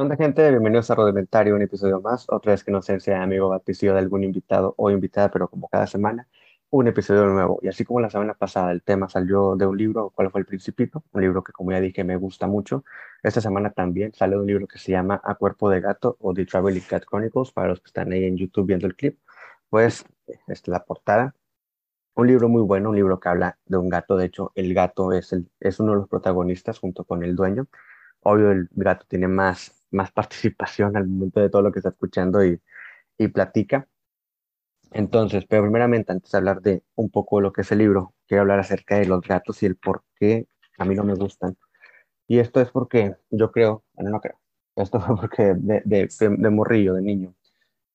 Hola gente? Bienvenidos a Rudimentario, un episodio más. Otra vez que no sé si sea amigo baticio de algún invitado o invitada, pero como cada semana, un episodio nuevo. Y así como la semana pasada el tema salió de un libro, ¿cuál fue el Principito? Un libro que como ya dije me gusta mucho. Esta semana también sale de un libro que se llama A Cuerpo de Gato o The Traveling Cat Chronicles, para los que están ahí en YouTube viendo el clip. Pues es la portada. Un libro muy bueno, un libro que habla de un gato. De hecho, el gato es, el, es uno de los protagonistas junto con el dueño. Obvio, el gato tiene más más participación al momento de todo lo que está escuchando y, y platica. Entonces, pero primeramente, antes de hablar de un poco lo que es el libro, quiero hablar acerca de los gatos y el por qué a mí no me gustan. Y esto es porque yo creo, bueno, no creo, esto fue porque de, de, de, morrillo, de niño,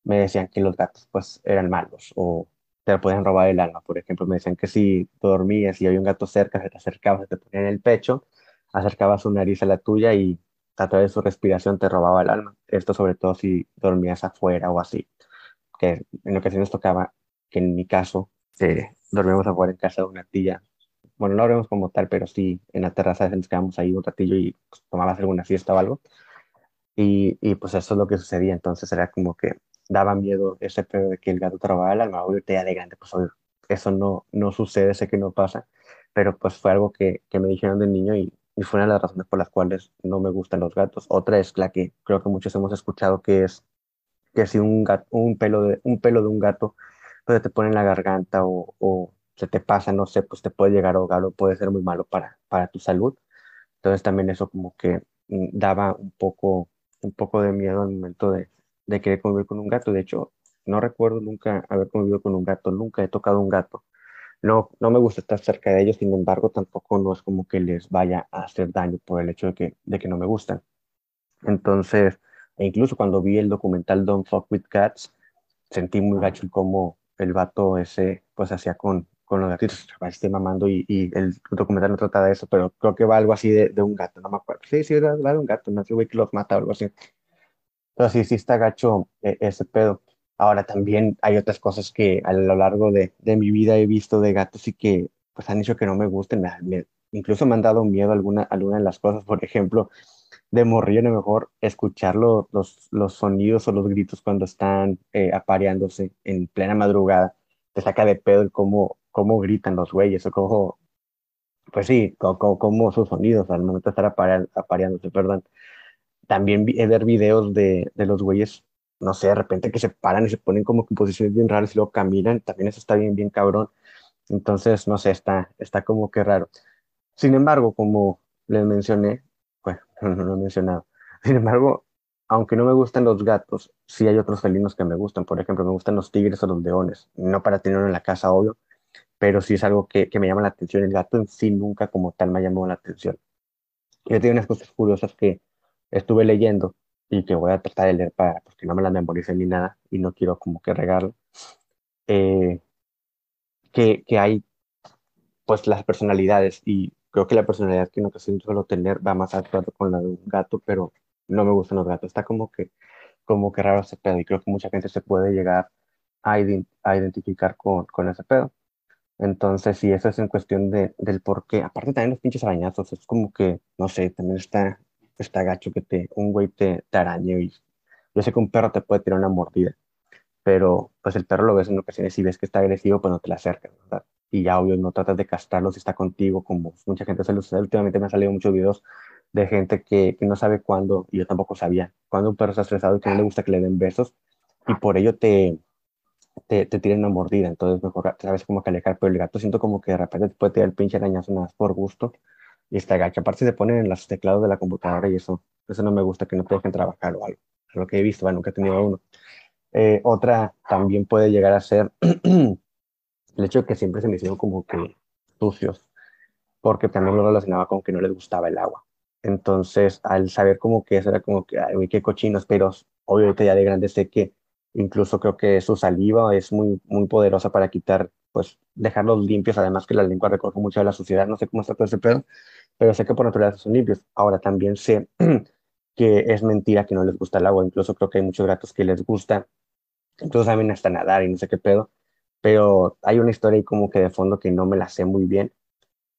me decían que los gatos pues eran malos o te podían robar el alma. Por ejemplo, me decían que si tú dormías y había un gato cerca, se te acercaba, se te ponía en el pecho, acercaba su nariz a la tuya y a través de su respiración te robaba el alma. Esto sobre todo si dormías afuera o así, que en ocasiones tocaba, que en mi caso, eh, dormíamos afuera en casa de una tía. Bueno, no dormimos como tal, pero sí en la terraza nos quedábamos ahí un ratillo y pues, tomabas alguna fiesta o algo. Y, y, pues eso es lo que sucedía. Entonces era como que daba miedo ese pedo de que el gato te robaba el alma. Obviamente ya de grande, pues obvio, eso no, no sucede, sé que no pasa, pero pues fue algo que, que me dijeron de niño y y fue una de las razones por las cuales no me gustan los gatos. Otra es la que creo que muchos hemos escuchado, que es que si un, gato, un, pelo, de, un pelo de un gato pues, te pone en la garganta o, o, se te pasa, no sé, pues te puede llegar a ahogar o puede ser muy malo para, para tu salud. Entonces también eso como que mm, daba un poco, un poco de miedo al momento de, de querer convivir con un gato. De hecho, no recuerdo nunca haber convivido con un gato, nunca he tocado un gato no, no me gusta estar cerca de ellos, sin embargo, tampoco no es como que les vaya a hacer daño por el hecho de que, de que no me gustan. Entonces, e incluso cuando vi el documental Don't Fuck With Cats, sentí muy gacho como el vato ese, pues hacía con, con los gatitos, esté mamando y, y, el documental no trata de eso, pero creo que va algo así de, de un gato, no me acuerdo. Sí, sí, va de un gato, no sé, güey, que los mata o algo así. Pero sí, sí está gacho eh, ese pedo. Ahora también hay otras cosas que a lo largo de, de mi vida he visto de gatos y que pues han hecho que no me gusten. incluso me han dado miedo alguna, alguna de las cosas. Por ejemplo, de morrillo a lo mejor escuchar los, los sonidos o los gritos cuando están eh, apareándose en plena madrugada. Te saca de pedo el cómo, cómo gritan los güeyes o cómo, pues sí, cómo, cómo sus sonidos al momento de estar apareándose, perdón. También ver videos de, de los güeyes no sé, de repente que se paran y se ponen como en posiciones bien raras y luego caminan, también eso está bien, bien cabrón. Entonces, no sé, está, está como que raro. Sin embargo, como les mencioné, bueno, no, lo he mencionado. Sin embargo, aunque no me gustan los gatos, sí hay otros felinos que me gustan. Por ejemplo, me gustan los tigres o los leones. No para tenerlo en la casa, obvio, pero sí es algo que, que me llama la atención. El gato en sí nunca como tal me ha llamado la atención. Yo tengo unas cosas curiosas que estuve leyendo y que voy a tratar de leer para, porque no me las memorice ni nada y no quiero como que regarlo, eh, que, que hay pues las personalidades y creo que la personalidad que en ocasión suelo tener va más acuerdo con la de un gato, pero no me gustan los gatos, está como que, como que raro ese pedo y creo que mucha gente se puede llegar a, a identificar con, con ese pedo. Entonces, si eso es en cuestión de, del por qué. Aparte también los pinches arañazos, es como que, no sé, también está, está gacho que te, un güey te, te arañe y yo sé que un perro te puede tirar una mordida, pero pues el perro lo ves en ocasiones y ves que está agresivo, pues no te le acercas, ¿verdad? Y ya obvio no tratas de castrarlo si está contigo, como mucha gente se lo sucede. Últimamente me han salido muchos videos de gente que, que no sabe cuándo, y yo tampoco sabía, cuando un perro está estresado y que no le gusta que le den besos, y por ello te, te, te tiran una mordida, entonces mejor sabes cómo que alejar, pero el gato siento como que de repente te puede tirar el pinche arañazo nada más por gusto, y está gacho. Aparte se ponen en los teclados de la computadora y eso, eso no me gusta que no te dejen trabajar o algo. Es lo que he visto, bueno, nunca he tenido uno. Eh, otra también puede llegar a ser el hecho de que siempre se me hicieron como que sucios, porque también lo relacionaba con que no les gustaba el agua. Entonces, al saber como que eso era como que, ay, qué cochinos, pero obviamente ya de grande sé que incluso creo que su saliva es muy, muy poderosa para quitar, pues, dejarlos limpios, además que la lengua recoge mucho de la suciedad, no sé cómo está todo ese pedo, pero sé que por naturaleza son limpios. Ahora también sé que es mentira que no les gusta el agua, incluso creo que hay muchos gatos que les gusta, incluso saben hasta nadar y no sé qué pedo, pero hay una historia ahí como que de fondo que no me la sé muy bien,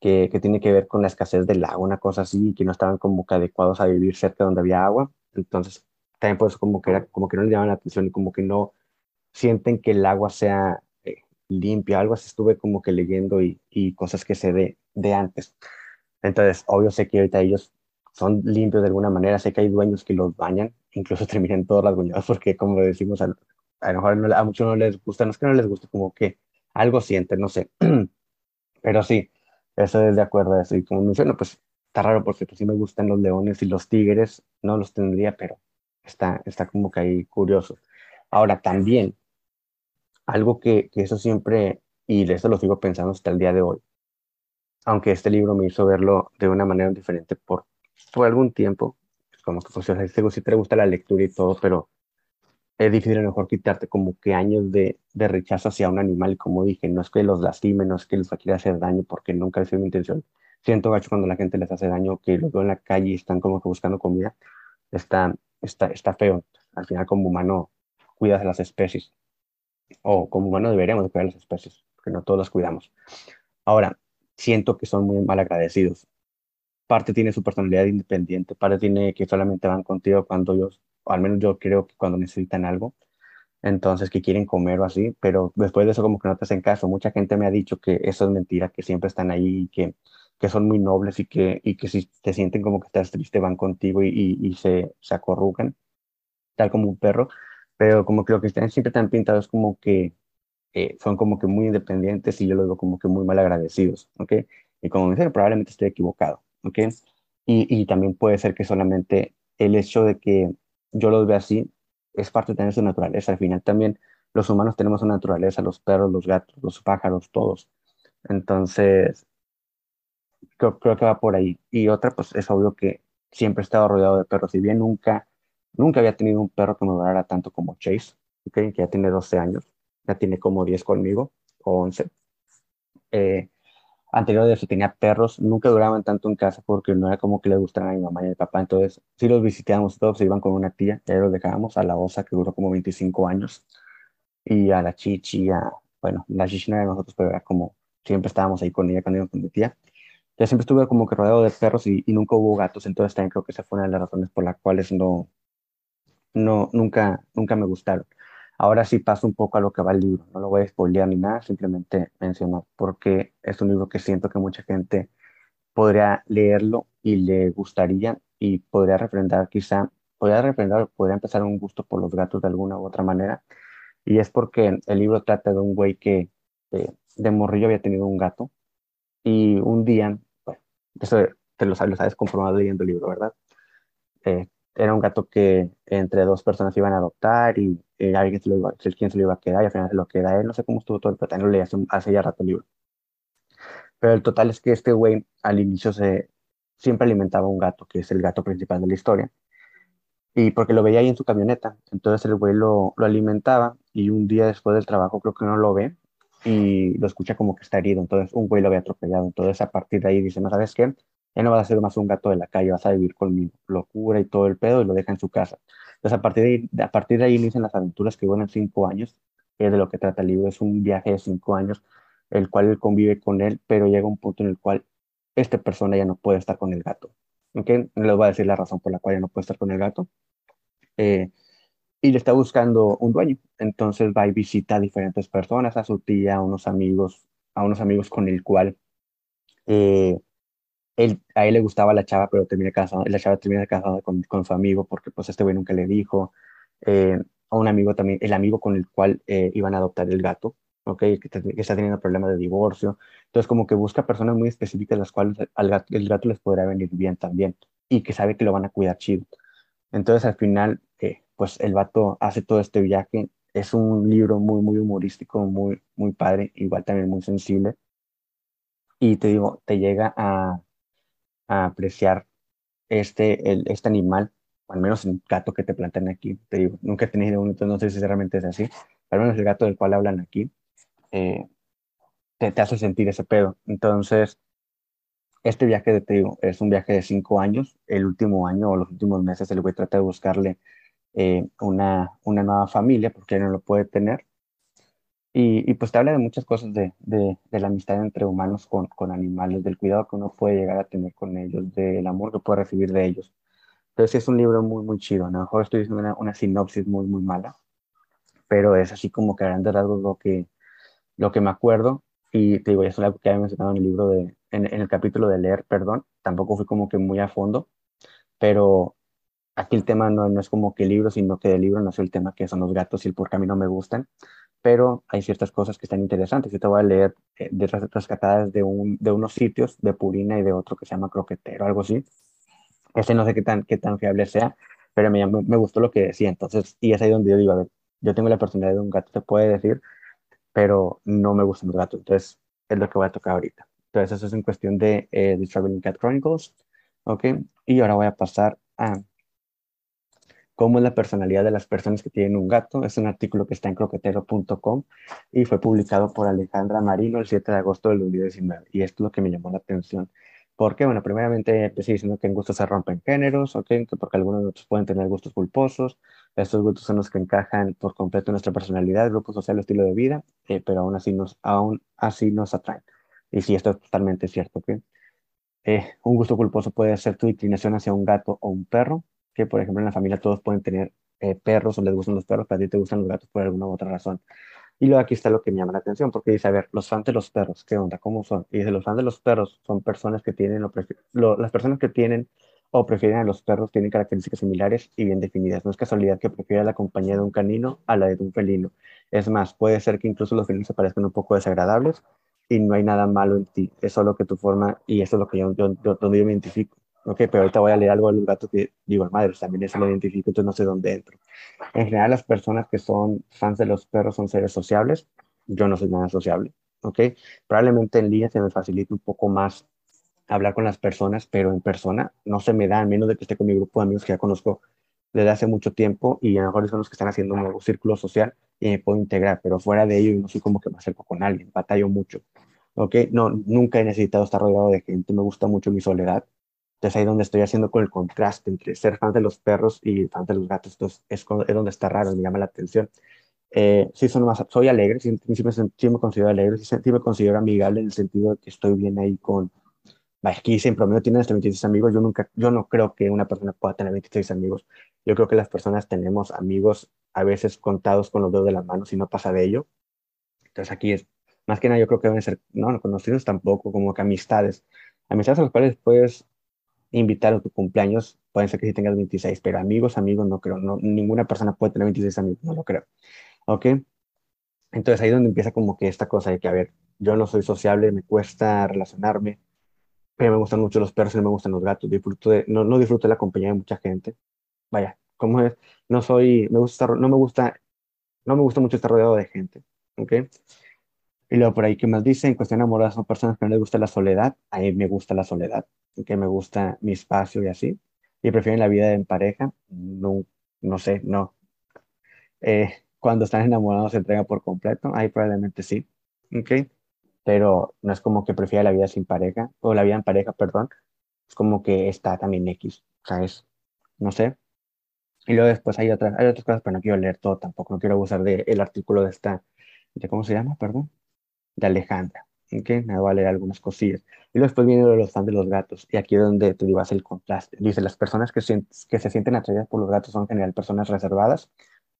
que, que tiene que ver con la escasez del agua, una cosa así, que no estaban como que adecuados a vivir cerca donde había agua, entonces también por eso como que, era, como que no les llaman la atención y como que no sienten que el agua sea eh, limpia, algo así estuve como que leyendo y, y cosas que sé de, de antes. Entonces, obvio sé que ahorita ellos son limpios de alguna manera, sé que hay dueños que los bañan, incluso terminan todas las bañadas porque como decimos, a, a lo mejor a muchos no les gusta, no es que no les guste, como que algo sienten, no sé. Pero sí, eso es de acuerdo a eso. Y como menciono, pues está raro porque pues sí me gustan los leones y los tigres, no los tendría, pero está, está como que ahí curioso. Ahora también, algo que, que eso siempre, y de eso lo sigo pensando hasta el día de hoy, aunque este libro me hizo verlo de una manera diferente por, por algún tiempo, como que pues, si te gusta la lectura y todo, pero es difícil a lo mejor quitarte como que años de, de rechazo hacia un animal y como dije, no es que los lastime, no es que les quiera hacer daño porque nunca ha sido mi intención. Siento gacho cuando la gente les hace daño, que los veo en la calle y están como que buscando comida, está, está, está feo. Al final como humano cuidas de las especies o como humano deberíamos cuidar las especies, porque no todos las cuidamos. Ahora, siento que son muy mal agradecidos. Parte tiene su personalidad independiente, parte tiene que solamente van contigo cuando ellos al menos yo creo que cuando necesitan algo, entonces que quieren comer o así, pero después de eso como que no te hacen caso. Mucha gente me ha dicho que eso es mentira, que siempre están ahí y que, que son muy nobles y que, y que si te sienten como que estás triste van contigo y, y, se, se acorrucan, tal como un perro, pero como que lo que están siempre tan pintados como que eh, son como que muy independientes y yo lo digo como que muy mal agradecidos, ¿ok? Y como me dicen, probablemente estoy equivocado, ¿ok? Y, y también puede ser que solamente el hecho de que yo lo veo así, es parte de tener su naturaleza. Al final también los humanos tenemos una naturaleza, los perros, los gatos, los pájaros, todos. Entonces, creo, creo, que va por ahí. Y otra, pues es obvio que siempre he estado rodeado de perros. Si bien nunca, nunca había tenido un perro que me durara tanto como Chase, que ya tiene 12 años, ya tiene como 10 conmigo, o 11. Eh, anterior de eso tenía perros, nunca duraban tanto en casa porque no era como que les gustaran a mi mamá y a mi papá, entonces si los visitábamos todos, se iban con una tía, ya los dejábamos, a la osa que duró como 25 años, y a la chichi, a, bueno, la chichi no era de nosotros, pero era como, siempre estábamos ahí con ella cuando íbamos con mi tía. Ya siempre estuve como que rodeado de perros y, y, nunca hubo gatos, entonces también creo que esa fue una de las razones por las cuales no, no, nunca, nunca me gustaron. Ahora sí paso un poco a lo que va el libro, no lo voy a spoilear ni nada, simplemente mencionar porque es un libro que siento que mucha gente podría leerlo y le gustaría y podría refrendar quizá, podría refrendar, podría empezar un gusto por los gatos de alguna u otra manera. Y es porque el libro trata de un güey que eh, de morrillo había tenido un gato y un día, bueno, eso te lo lo sabes comprobado leyendo el libro, ¿verdad? Eh, era un gato que entre dos personas iban a adoptar y, alguien se lo iba, quién se lo iba a quedar y al final se lo queda él. No sé cómo estuvo todo el pero lo leí hace, hace, ya rato el libro. Pero el total es que este güey al inicio se, siempre alimentaba un gato, que es el gato principal de la historia. Y porque lo veía ahí en su camioneta. Entonces el güey lo, lo alimentaba y un día después del trabajo creo que no lo ve y lo escucha como que está herido. Entonces un güey lo había atropellado. Entonces a partir de ahí dice, no sabes qué, ya no vas a ser más un gato de la calle, vas a vivir conmigo. Locura y todo el pedo y lo deja en su casa. Entonces, a partir de ahí, a partir de ahí inician las aventuras que duran cinco años, es de lo que trata el libro. Es un viaje de cinco años, el cual él convive con él, pero llega un punto en el cual esta persona ya no puede estar con el gato. ¿Ok? Les voy a decir la razón por la cual ya no puede estar con el gato. Eh, y le está buscando un dueño. Entonces va y visita a diferentes personas, a su tía, a unos amigos, a unos amigos con el cual eh, él, a él le gustaba la chava, pero termina casado, la chava termina casada con, con, su amigo porque pues este güey nunca le dijo. Eh, a un amigo también, el amigo con el cual eh, iban a adoptar el gato, ¿ok? Que, está teniendo problemas de divorcio. Entonces como que busca personas muy específicas las cuales al gato, el gato les podrá venir bien también y que sabe que lo van a cuidar chido. Entonces al final, eh, pues el vato hace todo este viaje. Es un libro muy, muy humorístico, muy, muy padre, igual también muy sensible. Y te digo, te llega a, apreciar este, el, este animal, al menos el gato que te plantean aquí. Te digo, nunca he tenido uno, entonces no sé si realmente es así, pero al menos el gato del cual hablan aquí eh, te, te, hace sentir ese pedo. Entonces, este viaje, de, te digo, es un viaje de cinco años. El último año o los últimos meses el güey trata de buscarle eh, una, una nueva familia porque no lo puede tener. Y, y, pues te habla de muchas cosas de, de, de la amistad entre humanos con, con, animales, del cuidado que uno puede llegar a tener con ellos, del amor que puede recibir de ellos. Entonces es un libro muy, muy chido. A lo mejor estoy diciendo una, una sinopsis muy, muy mala, pero es así como que a grandes rasgos lo que, lo que me acuerdo. Y te digo, ya es algo que había mencionado en el libro de, en, en el capítulo de leer, perdón. Tampoco fui como que muy a fondo, pero aquí el tema no, no es como que el libro, sino que del libro nació el tema que son los gatos y el por qué a mí no me gustan pero hay ciertas cosas que están interesantes. Yo te voy a leer eh, de rescatadas de, un, de unos sitios, de Purina y de otro que se llama Croquetero, algo así. Ese no sé qué tan, qué tan fiable sea, pero me, me gustó lo que decía. Entonces, y es ahí donde yo digo, a ver, yo tengo la personalidad de un gato, te puede decir, pero no me gustan los gatos. Entonces, es lo que voy a tocar ahorita. Entonces, eso es en cuestión de eh, The Traveling Cat Chronicles. ¿Ok? Y ahora voy a pasar a cómo es la personalidad de las personas que tienen un gato. Es un artículo que está en croquetero.com y fue publicado por Alejandra Marino el 7 de agosto del 2019. Y esto es lo que me llamó la atención. Porque, bueno, primeramente empecé diciendo que en gustos se rompen géneros, ¿ok? porque algunos de nosotros pueden tener gustos culposos. Estos gustos son los que encajan por completo en nuestra personalidad, grupo social, estilo de vida, eh, pero aún así, nos, aún así nos atraen. Y sí, esto es totalmente cierto, ¿ok? Eh, un gusto culposo puede ser tu inclinación hacia un gato o un perro, que, por ejemplo, en la familia todos pueden tener eh, perros o les gustan los perros, pero a ti te gustan los gatos por alguna u otra razón. Y luego aquí está lo que me llama la atención, porque dice, a ver, los fans de los perros, ¿qué onda? ¿Cómo son? Y dice, los fans de los perros son personas que tienen, o lo, las personas que tienen o prefieren a los perros tienen características similares y bien definidas. No es casualidad que prefiera la compañía de un canino a la de un felino. Es más, puede ser que incluso los felinos se parezcan un poco desagradables y no hay nada malo en ti. Es solo que tu forma, y eso es lo que yo, yo, yo, donde yo me identifico. Ok, pero ahorita voy a leer algo de los gatos que digo, madre, también eso lo identifico, entonces no sé dónde entro. En general, las personas que son fans de los perros son seres sociables. Yo no soy nada sociable, ok. Probablemente en línea se me facilita un poco más hablar con las personas, pero en persona no se me da, a menos de que esté con mi grupo de amigos que ya conozco desde hace mucho tiempo y a lo mejor son los que están haciendo un nuevo círculo social y me puedo integrar, pero fuera de ello no soy como que me acerco con alguien, batallo mucho. ¿ok? No, nunca he necesitado estar rodeado de gente, me gusta mucho mi soledad entonces ahí donde estoy haciendo con el contraste entre ser fan de los perros y fan de los gatos. Entonces es, es donde está raro, me llama la atención. Eh, sí, son más, soy alegre, sí, sí, me, sí me considero alegre, sí, me considero amigable en el sentido de que estoy bien ahí con... Aquí en promedio tienen hasta 26 amigos. Yo, nunca, yo no creo que una persona pueda tener 26 amigos. Yo creo que las personas tenemos amigos a veces contados con los dedos de las manos y no pasa de ello. Entonces aquí es, más que nada yo creo que deben ser, no, no conocidos tampoco, como que amistades. Amistades a las cuales puedes invitar a tu cumpleaños, pueden ser que si tengas 26, pero amigos, amigos, no creo, no, ninguna persona puede tener 26 amigos, no lo creo. ¿Ok? Entonces ahí es donde empieza como que esta cosa de que, a ver, yo no soy sociable, me cuesta relacionarme, pero me gustan mucho los perros y no me gustan los gatos, disfruto de, no, no disfruto de la compañía de mucha gente. Vaya, ¿cómo es? No soy, me gusta, no me gusta, no me gusta mucho estar rodeado de gente, ¿ok? Y luego por ahí, ¿qué más dice? En cuestión amorosa, son personas que no les gusta la soledad. A mí me gusta la soledad, que me gusta mi espacio y así. Y prefieren la vida en pareja. No, no sé, no. Eh, cuando están enamorados se entrega por completo. Ahí probablemente sí. ¿Ok? Pero no es como que prefiera la vida sin pareja, o la vida en pareja, perdón. Es como que está también X. O sea, es, no sé. Y luego después hay otras, hay otras cosas, pero no quiero leer todo tampoco. No quiero abusar del artículo de esta, de cómo se llama, perdón de Alejandra. ¿okay? Me voy a leer algunas cosillas. Y después viene los fans de los gatos. Y aquí es donde te digo, hace el contraste. Dice, las personas que, que se sienten atraídas por los gatos son en general personas reservadas.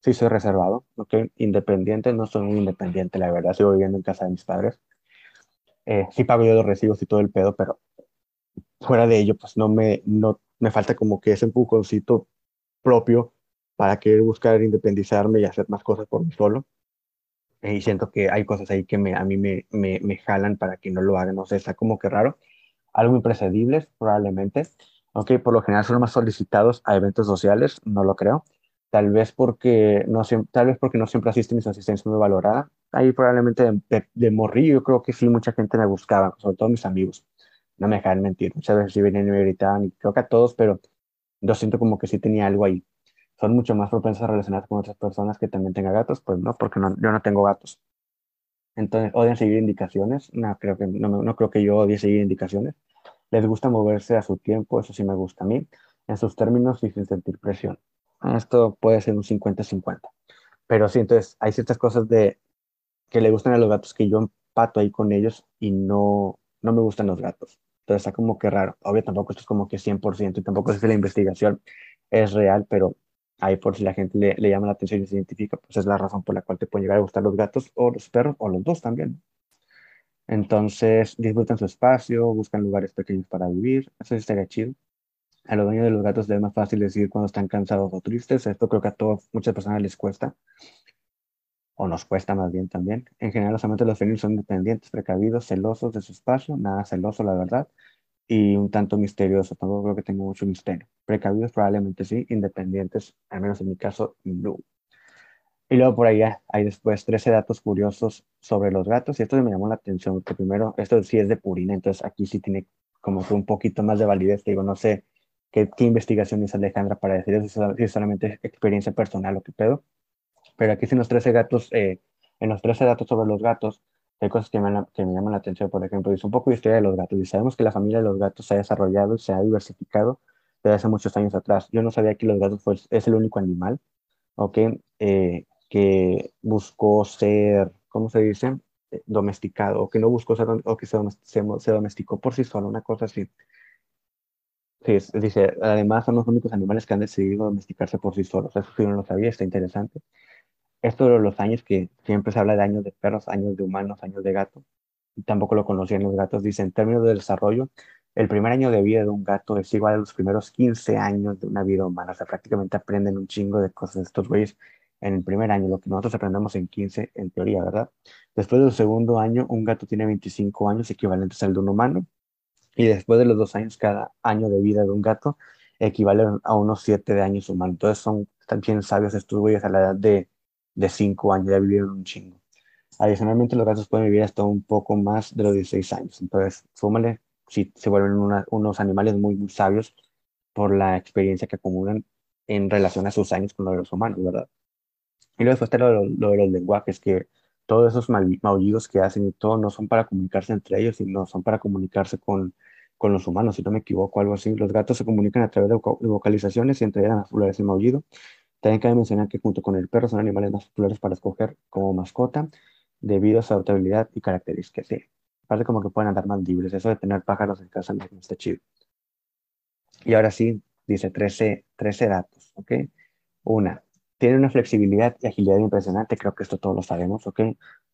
Sí, soy reservado, ¿ok? Independiente, no soy muy independiente, la verdad. Sigo viviendo en casa de mis padres. Eh, sí pago yo los recibos y todo el pedo, pero fuera de ello, pues no me, no, me falta como que ese empujoncito propio para querer buscar independizarme y hacer más cosas por mí solo y siento que hay cosas ahí que me, a mí me, me, me, jalan para que no lo hagan, no sé, está como que raro. Algo impredecibles, probablemente. Aunque por lo general son más solicitados a eventos sociales, no lo creo. Tal vez porque no, tal vez porque no siempre asisten y su asistencia es muy valorada. Ahí probablemente de, de, morrillo, yo creo que sí, mucha gente me buscaba, sobre todo mis amigos. No me dejan mentir, muchas veces sí venían y me gritaban, y creo que a todos, pero yo siento como que sí tenía algo ahí son mucho más propensas a relacionarse con otras personas que también tengan gatos, pues no, porque no, yo no tengo gatos. Entonces, odian seguir indicaciones. No creo, que, no, no creo que yo odie seguir indicaciones. Les gusta moverse a su tiempo, eso sí me gusta a mí, en sus términos y sin sentir presión. Esto puede ser un 50-50. Pero sí, entonces hay ciertas cosas de que le gustan a los gatos que yo empato ahí con ellos y no, no me gustan los gatos. Entonces está como que raro. Obvio, tampoco esto es como que 100% y tampoco es que la investigación es real, pero ahí por si la gente le, le llama la atención y se identifica, pues es la razón por la cual te pueden llegar a gustar los gatos o los perros o los dos también. Entonces, disfrutan su espacio, buscan lugares pequeños para vivir. Eso estaría chido. A los dueños de los gatos les es más fácil decidir cuando están cansados o tristes. Esto creo que a todas, muchas personas les cuesta. O nos cuesta más bien también. En general, los amantes de los felinos son independientes, precavidos, celosos de su espacio. Nada celoso, la verdad. Y un tanto misterioso. Tampoco creo que tenga mucho misterio. Precavidos probablemente sí. Independientes, al menos en mi caso, no. Y luego por ahí hay después 13 datos curiosos sobre los gatos. Y esto me llamó la atención, porque primero, esto sí es de Purina, entonces aquí sí tiene como que un poquito más de validez. Digo, no sé qué, qué investigación hizo Alejandra para decir eso, si es solamente experiencia personal o qué pedo. Pero aquí sí los 13 gatos, eh, en los 13 datos sobre los gatos, hay cosas que me, que me llaman la atención. Por ejemplo, dice un poco de historia de los gatos. Y sabemos que la familia de los gatos se ha desarrollado se ha diversificado desde hace muchos años atrás. Yo no sabía que los gatos pues, es el único animal, ¿ok? Eh, que buscó ser, ¿cómo se dice? Eh, domesticado, o que no buscó ser, o que se, se, domesticó por sí solo, una cosa así. Sí, dice, además son los únicos animales que han decidido domesticarse por sí solos. Eso sí no lo sabía, está interesante. Esto de los años que siempre se habla de años de perros, años de humanos, años de gatos. Tampoco lo conocían los gatos. Dice, en términos de desarrollo, el primer año de vida de un gato es igual a los primeros 15 años de una vida humana. O sea, prácticamente aprenden un chingo de cosas estos güeyes en el primer año, lo que nosotros aprendemos en 15, en teoría, ¿verdad? Después del segundo año, un gato tiene 25 años equivalentes al de un humano, y después de los dos años, cada año de vida de un gato equivale a unos 7 de años humanos. Entonces son también sabios estos güeyes a la edad de, de 5 años, ya vivieron un chingo. Adicionalmente, los gatos pueden vivir hasta un poco más de los 16 años. Entonces, súmale, si se vuelven unos animales muy, muy sabios por la experiencia que acumulan en relación a sus años con los de los humanos, ¿verdad? Y luego está lo, de los lenguajes, que todos esos maullidos que hacen y todo no son para comunicarse entre ellos, sino son para comunicarse con, con los humanos, si no me equivoco, algo así. Los gatos se comunican a través de, vocalizaciones y entre ellas más populares el maullido. También cabe mencionar que junto con el perro son animales más populares para escoger como mascota debido a su adaptabilidad y características. Sí, parece como que pueden andar más libres. Eso de tener pájaros en casa no está chido. Y ahora sí, dice 13, 13 datos, ¿ok? Una, tiene una flexibilidad y agilidad impresionante, creo que esto todos lo sabemos, ¿ok?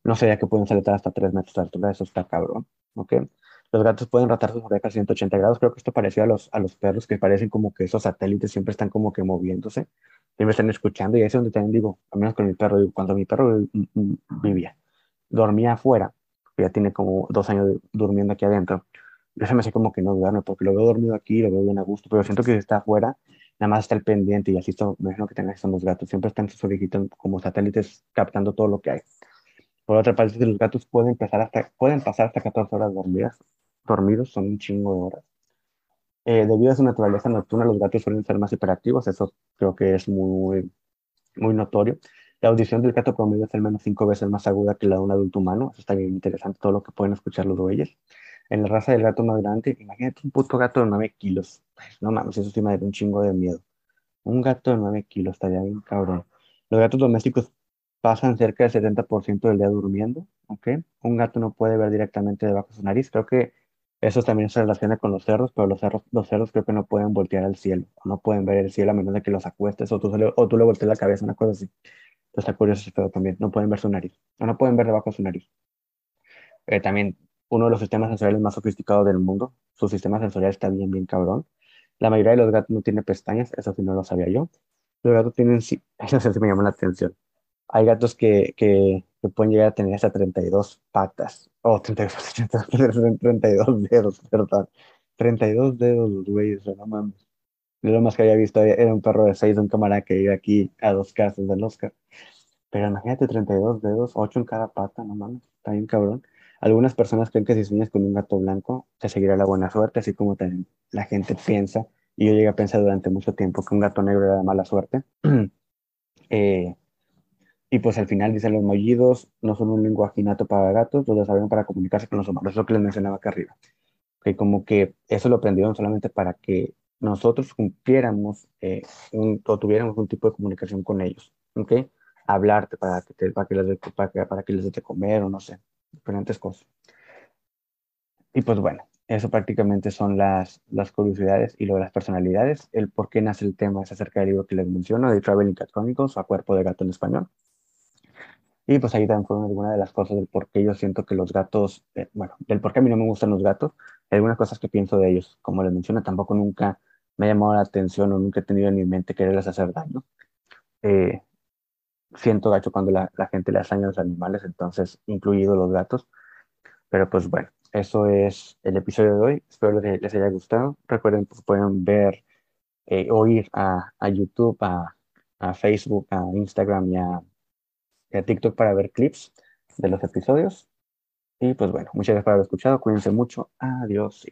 No sabía que pueden saltar hasta 3 metros de altura, eso está cabrón, ¿ok? Los gatos pueden rotar sus orejas a 180 grados, creo que esto parecía a los, a los perros, que parecen como que esos satélites siempre están como que moviéndose, siempre están escuchando, y ahí es donde también digo, al menos con mi perro, digo, cuando mi perro vivía, dormía afuera, ya tiene como dos años durmiendo aquí adentro, yo se me hace como que no duerme, porque lo veo dormido aquí, lo veo bien a gusto, pero siento que si está afuera, nada más está el pendiente y así me imagino que tengan son los gatos, siempre están sus orejitas como satélites captando todo lo que hay. Por otra parte, los gatos pueden, empezar hasta, pueden pasar hasta 14 horas dormidas, dormidos, son un chingo de horas. Eh, debido a su naturaleza nocturna, los gatos suelen ser más hiperactivos, eso creo que es muy, muy notorio. La audición del gato promedio es al menos cinco veces más aguda que la de un adulto humano, eso está bien interesante, todo lo que pueden escuchar los güeyes en la raza del gato más grande, imagínate un puto gato de 9 kilos. No mames, eso sí me da un chingo de miedo. Un gato de 9 kilos estaría bien cabrón. Los gatos domésticos pasan cerca del 70% del día durmiendo, ¿ok? Un gato no puede ver directamente debajo de su nariz. Creo que eso también se relaciona con los cerdos, pero los cerdos, los cerdos creo que no pueden voltear al cielo. No pueden ver el cielo a menos de que los acuestes o tú, o tú le voltees la cabeza, una cosa así. Entonces está curioso pedo también. No pueden ver su nariz. O no pueden ver debajo de su nariz. Eh, también uno de los sistemas sensoriales más sofisticados del mundo. Su sistema sensorial está bien, bien cabrón. La mayoría de los gatos no tiene pestañas, eso sí no lo sabía yo. Los gatos tienen, sí, eso sí me llama la atención. Hay gatos que, que, que pueden llegar a tener hasta 32 patas. Oh, 32, 32 dedos, perdón. 32 dedos, güey, no mames. lo más que había visto era un perro de 6 de un camarada que iba aquí a dos casas del Oscar. Pero imagínate 32 dedos, 8 en cada pata, no mames, está bien cabrón. Algunas personas creen que si sueñas con un gato blanco, te seguirá la buena suerte, así como también la gente piensa. Y yo llegué a pensar durante mucho tiempo que un gato negro era de mala suerte. eh, y pues al final dicen los mollidos no son un lenguaje innato para gatos, los desarrollan para comunicarse con los humanos. Eso que les mencionaba acá arriba. Que como que eso lo aprendieron solamente para que nosotros cumpliéramos eh, o tuviéramos un tipo de comunicación con ellos. ¿Ok? Hablarte para que, para que, les, para, para que les dé de comer o no sé diferentes cosas. Y pues bueno, eso prácticamente son las, las curiosidades y lo de las personalidades. El por qué nace el tema es acerca del libro que les menciono, de Traveling Cat Chronicles, a cuerpo de gato en español. Y pues ahí también fueron algunas de las cosas del por qué yo siento que los gatos, eh, bueno, del por qué a mí no me gustan los gatos, algunas cosas que pienso de ellos. Como les menciono, tampoco nunca me ha llamado la atención o nunca he tenido en mi mente quererles hacer daño. Eh, siento gacho cuando la, la, gente le hace daño a los animales, entonces, incluido los gatos. Pero pues bueno, eso es el episodio de hoy. Espero que les haya gustado. Recuerden, pues pueden ver, eh, oír a, a YouTube, a, a, Facebook, a Instagram y a, y a, TikTok para ver clips de los episodios. Y pues bueno, muchas gracias por haber escuchado. Cuídense mucho. Adiós.